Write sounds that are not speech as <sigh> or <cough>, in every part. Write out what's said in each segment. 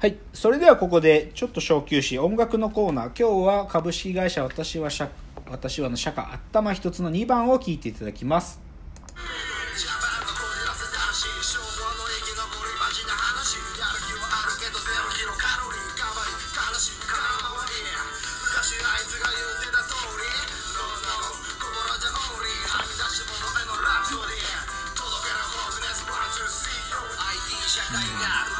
はい。それではここで、ちょっと小休止、音楽のコーナー。今日は株式会社私は社、私はの社歌、頭一つの2番を聴いていただきます。ジ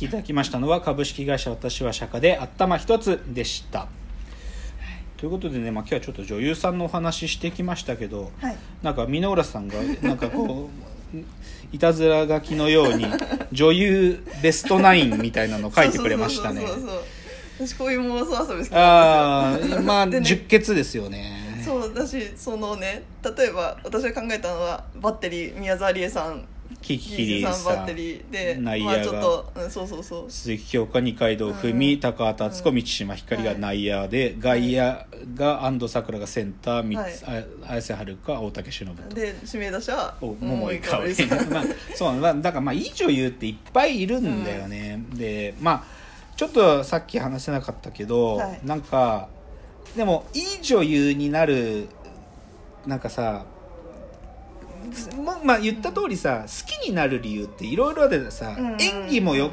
きいただきましたのは、株式会社私は社歌で、頭一つでした。ということでね、まあ、今日はちょっと女優さんのお話ししてきましたけど、はい。なんか箕浦さんがなんかこう <laughs> いたずら書きのように女優ベストナインみたいなの書いてくれましたね。私こういう妄想遊び好きあなんですよ。あまあでね。十血ですよね。そうだしそのね例えば私が考えたのはバッテリー宮沢りえさんキキキリさん。バッテリーで内野がまあうん、そうそうそう。鈴木京香二階堂ふみ、うん。高畑敦子満島ひかりが内野で、外野が安藤サクラがセンター三つ、あ綾瀬はるか大竹しのぶと。で指名打者お桃井かおり <laughs> まあそうまあだからまあいい女優っていっぱいいるんだよね、でまあちょっとさっき話せなかったけど、はい。なんかでもいい女優になるなんかさもまあ言った通りさ好きになる理由っていろいろでさ、うん。演技もよ、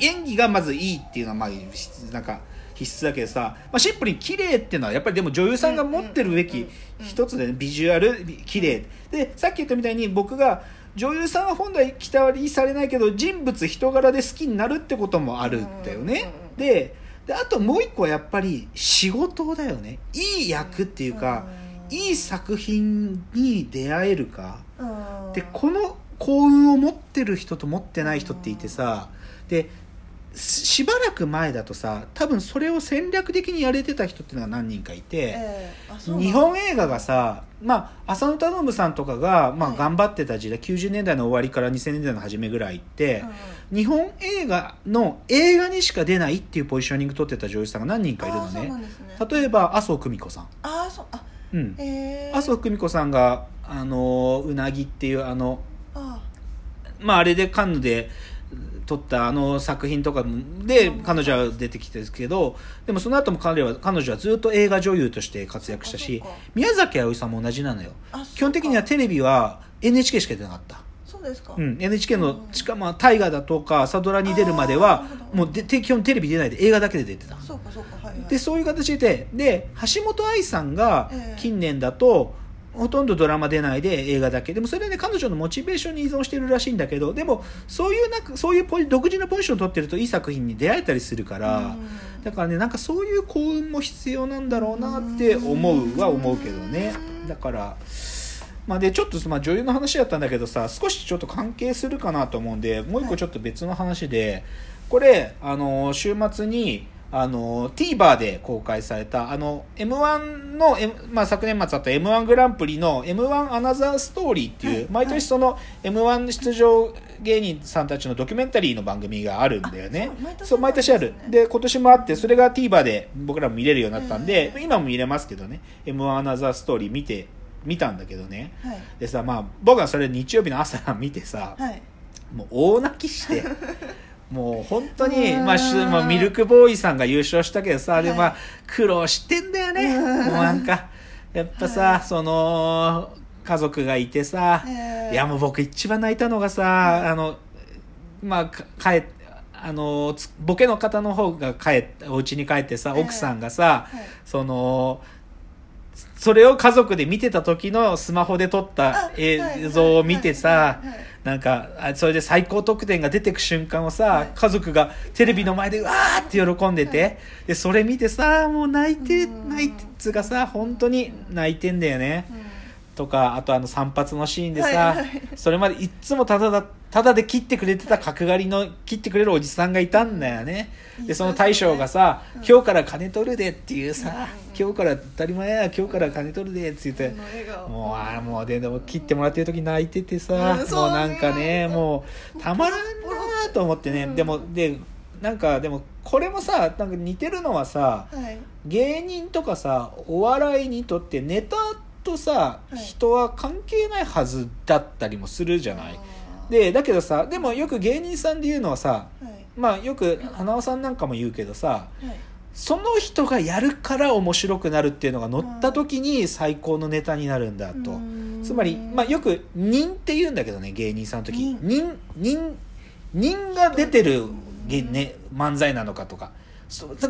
演技がまずいいっていうのはまあ必なんか必須だけどさ、まあ、シンプルに綺麗っていうのはやっぱりでも女優さんが持ってるべき一つで、ね、ビジュアルび綺麗。でさっき言ったみたいに僕が女優さんは本来期待されないけど人物人柄で好きになるってこともあるんだよね、であともう一個はやっぱり仕事だよね。いい役っていうか、いい作品に出会えるか、うん。でこの幸運を持ってる人と持ってない人っていてさでししばらく前だとさ多分それを戦略的にやれてた人っていうのが何人かいて、ええ。あそうなんだ。日本映画がさ、まあ、浅野忠信さんとかが、まあ、はい。頑張ってた時代、90年代の終わりから2000年代の初めぐらいって、日本映画の映画にしか出ないっていうポジショニング取ってた女優さんが何人かいるのね。ね。例えば麻生久美子さん、ああそうあうん、へえ麻生久美子さんが「あのうなぎ」っていうあのあまああれでカンヌで撮ったあの作品とかで彼女は出てきてですけどでもその後も彼は彼女はずっと映画女優として活躍したし宮崎あおいさんも同じなのよ。あ基本的にはテレビは NHK しか出なかった、そうですか、うん、NHK のうんしかも大河だとか朝ドラに出るまではもうでて基本テレビ出ないで映画だけで出てた。そうかそうかはいはい。でそういう形でで橋本愛さんがええ。近年だと、ほとんどドラマ出ないで映画だけ。でもそれはね彼女のモチベーションに依存してるらしいんだけどでもそういうなんかそういう独自のポジションを取ってるといい作品に出会えたりするから、うん。だからねなんかそういう幸運も必要なんだろうなって思うは思うけどね。だからまあでちょっとまあ女優の話だったんだけどさ少しちょっと関係するかなと思うんでもう一個ちょっと別の話で、これあの週末にあの TVer で公開されたあの m 1の、M まあ、昨年末あった m 1グランプリの m 1アナザーストーリーっていう、はい。毎年その m 1出場芸人さんたちのドキュメンタリーの番組があるんだよね。あそう毎年ある。で今年もあってそれが TVer で僕らも見れるようになったんで、今も見れますけどね。m 1アナザーストーリー見て見たんだけどね。はい。でさまあ僕はそれ日曜日の朝見てさ、はい。もう大泣きして <laughs> もう本当に、うんまあしまあ、ミルクボーイさんが優勝したけどさ、ではい。まあ苦労してんだよね、うん。もうなんかやっぱさ、その家族がいてさ、えー。いやもう僕一番泣いたのがさ、あのまあか帰っあのつボケの方の方が帰っお家に帰ってさええ奥さんがさ、はい。そのそれを家族で見てた時のスマホで撮ったあ映はい像を見てさ、なんかあそれで最高得点が出てく瞬間をさ、はい。家族がテレビの前でうわーって喜んでて、はい。でそれ見てさもう泣いてうん。泣いてつがさ本当に泣いてんだよね。うんとかあとあの散髪のシーンでさ、はいはい。それまでいっつもただだただで切ってくれてた角刈りの切ってくれるおじさんがいたんだよね。でその大将がさ「今日から金取るで」っていうさ「今日から当たり前や今日から金取るで」って言ってもうあーもうででも切ってもらってる時泣いててさ、うんもそううなんかねもうたまらんなーと思ってね、うん。でもでなんかでもこれもさなんか似てるのはさはい。芸人とかさお笑いにとってネタとさ、はい。人は関係ないはずだったりもするじゃない。でだけどさでもよく芸人さんで言うのはさはい。まあよく花輪さんなんかも言うけどさはい。その人がやるから面白くなるっていうのが乗った時に最高のネタになるんだと。うん。つまり、まあ、よく「人」って言うんだけどね芸人さんの時。人。人人人が出てる、げね、漫才なのかとか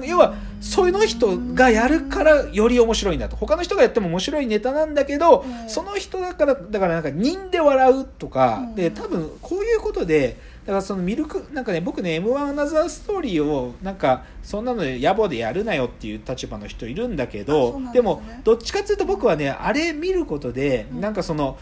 要はその人がやるからより面白いんだと。他の人がやっても面白いネタなんだけど、うん。その人だからだからなんか人で笑うとか、うん。で多分こういうことでだからそのミルクなんかね僕ね m 1アナザーストーリーをなんかそんなので野暮でやるなよっていう立場の人いるんだけあどでもどっちかっていうと僕はねあれ見ることで、うん。なんかその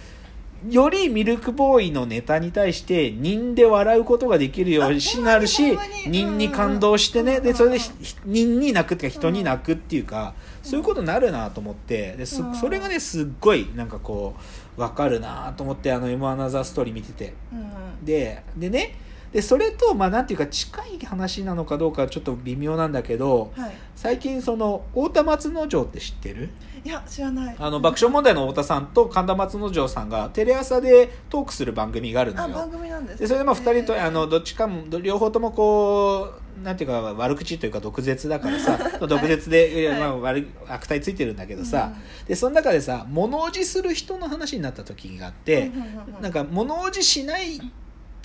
よりミルクボーイのネタに対して人で笑うことができるようにあなるし人に感動してね。うんでそれでひ人に泣くっていうか人に泣くっていうかそういうことになるなと思って。でそれがねすっごいなんかこう分かるなと思ってあの「M アナザーストーリー」見てて。うん。ででねでそれとまあなんていうか近い話なのかどうかはちょっと微妙なんだけどはい。最近その太田松之丞って知ってる？いや知らない。あの爆笑問題の太田さんと神田松之丞さんがテレ朝でトークする番組があるのよ。あ番組なんですでそれでまあ2人とあのどっちかもど両方ともこうなんていうか悪口というか毒舌だからさ <laughs> 毒舌で、はい。まあ、悪い悪態ついてるんだけどさ、でその中でさ物おじする人の話になった時があって、うんうんうんうん。なんか物おじしないっ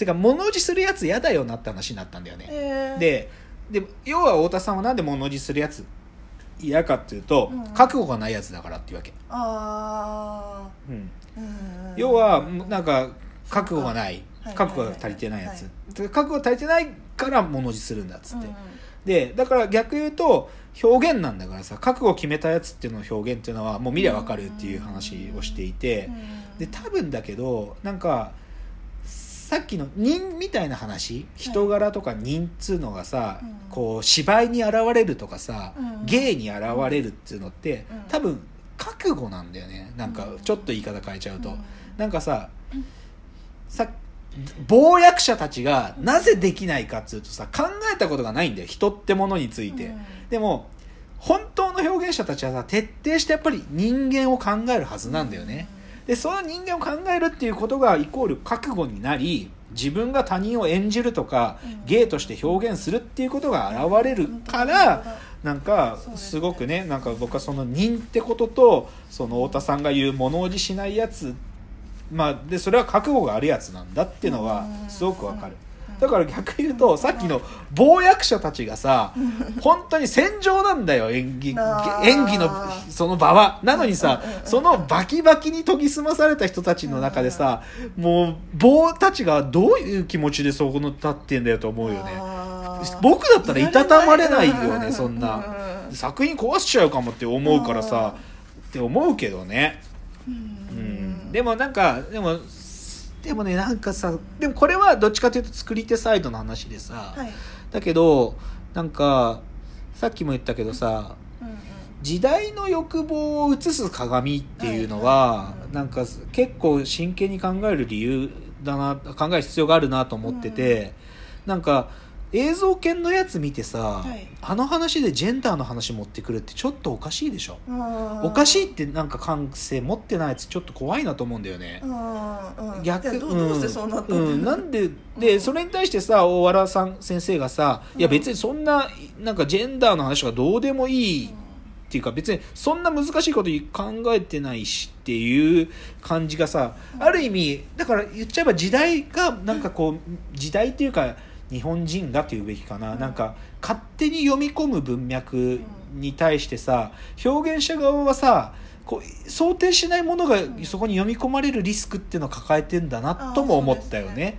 てか物おじするやつ嫌だよなって話になったんだよね、へー。でで要は太田さんはなんで物おじするやつ嫌かっていうと、うん。覚悟がないやつだからっていうわけ、あうん、ーうん要はなんか覚悟がない。はい覚悟が足りてないやつ、はで覚悟が足りてないから物おじするんだっつって、うんでだから逆言うと表現なんだからさ覚悟を決めたやつっていうのの表現っていうのはもう見りゃ分かるっていう話をしていて、うん。で多分だけどなんかさっきの人みたいな話人柄とか人っつうのがさ、うん。こう芝居に現れるとかさ、うん。芸に現れるっていうのって、うん。多分覚悟なんだよね。なんかちょっと言い方変えちゃうと、うん。なんかささ謀略者たちがなぜできないかっつうとさ考えたことがないんだよ。人ってものについて、うん。でも本当の表現者たちはさ徹底してやっぱり人間を考えるはずなんだよね、でその人間を考えるっていうことがイコール覚悟になり自分が他人を演じるとか、うん。芸として表現するっていうことが現れるから、なんかそうですごくねなんか僕はその人ってこととその太田さんが言う物おじしないやつまあでそれは覚悟があるやつなんだっていうのはうん。すごくわかる。うんだから逆言うとさっきの謀略者たちがさ本当に戦場なんだよ演技演技のその場は。なのにさそのバキバキに研ぎ澄まされた人たちの中でさもう棒たちがどういう気持ちでそこの立ってんだよと思うよね。僕だったらいたたまれないよねそんうなうん作品壊しちゃうかもって思うからさって思うけどね。ううんん。でもなんかでもでもねなんかさでもこれはどっちかというと作り手サイドの話でさ、はい。だけどなんかさっきも言ったけどさうんうん。時代の欲望を映す鏡っていうのはなんか結構真剣に考える理由だな考える必要があるなと思ってて、なんか映像犬のやつ見てさ、はい。あの話でジェンダーの話持ってくるってちょっとおかしいでしょ。うんおかしいってなんか感性持ってないやつちょっと怖いなと思うんだよね、うんうん逆どうどうしてそうなったうんうん。なんででそれに対してさ大原さん先生がさ「いや別にそんななんかジェンダーの話がどうでもいい」っていうか別にそんな難しいこと考えてないしっていう感じがさある意味だから言っちゃえば時代がなんかこう時代っていうか日本人がっていうべきかな、うん。なんか勝手に読み込む文脈に対してさ表現者側はさこう想定しないものがそこに読み込まれるリスクっていうのを抱えてんだなとも思ったよね。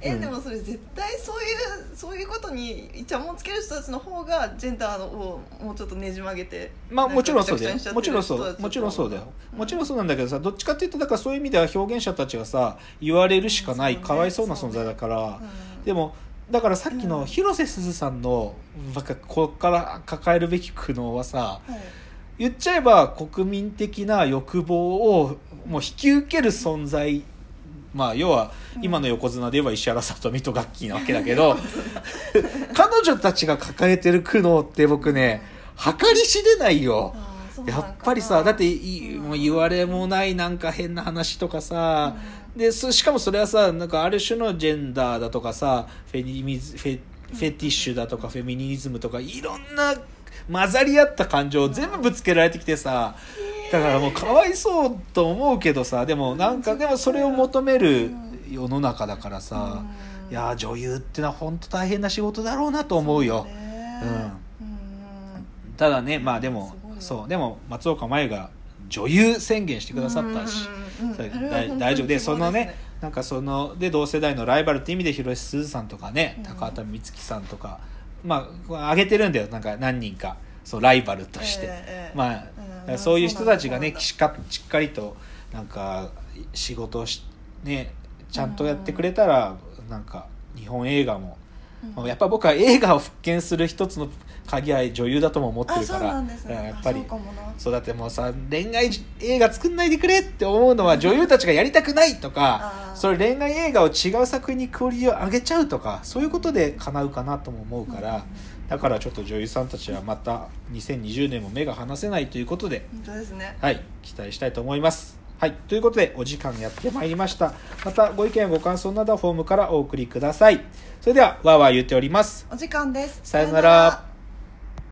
え、うん。でもそれ絶対そういうそういうことにイチャモンつける人たちの方がジェンダーをもうちょっとねじ曲げてまあもちろんそうだよ。もちろんそうもちろんそうだよ。うん。もちろんそうなんだけどさどっちかっていうとだからそういう意味では表現者たちはさ言われるしかない。うんかわいそうな存在だから。うん。でもだからさっきうん。の広瀬すずさんのなんかこっから抱えるべき苦悩はさはい。言っちゃえば国民的な欲望をもう引き受ける存在。まあ要は今の横綱で言えば石原さとみとガッキーなわけだけど <laughs> 彼女たちが抱えてる苦悩って僕ね計り知れないよ。やっぱりさだっていもう言われもないなんか変な話とかさ、でそしかもそれはさなんかある種のジェンダーだとかさフェニミズフェフェティッシュだとかフェミニズムとかいろんな混ざり合った感情を全部ぶつけられてきてさだからもうかわいそうと思うけどさでもなんかでもそれを求める世の中だからさいやー女優ってのは本当大変な仕事だろうなと思うよ。ただねまあでもそうでも松岡茉優が女優宣言してくださったし大丈夫。でそのねなんかそので同世代のライバルって意味で広瀬すずさんとかねうん。高畑充希さんとかまあ挙げてるんだよ。なんか何人か。そうライバルとして、ええええ。まあ、そういう人たちがねしかしっかりとなんか仕事をしねちゃんとやってくれたらなんか日本映画も。うん。やっぱ僕は映画を復権する一つの鍵は女優だとも思ってあるからやっぱり。あそうだってもうさ恋愛映画作んないでくれって思うのは女優たちがやりたくないとかそれ恋愛映画を違う作品にクオリティを上げちゃうとかそういうことで叶うかなとも思うからだからちょっと女優さんたちはまた2020年も目が離せないということで本当ですね。はい、期待したいと思います。はい、ということでお時間やってまいりました。またご意見やご感想などはフォームからお送りください。それでは、わーわー言っております。お時間です。さよなら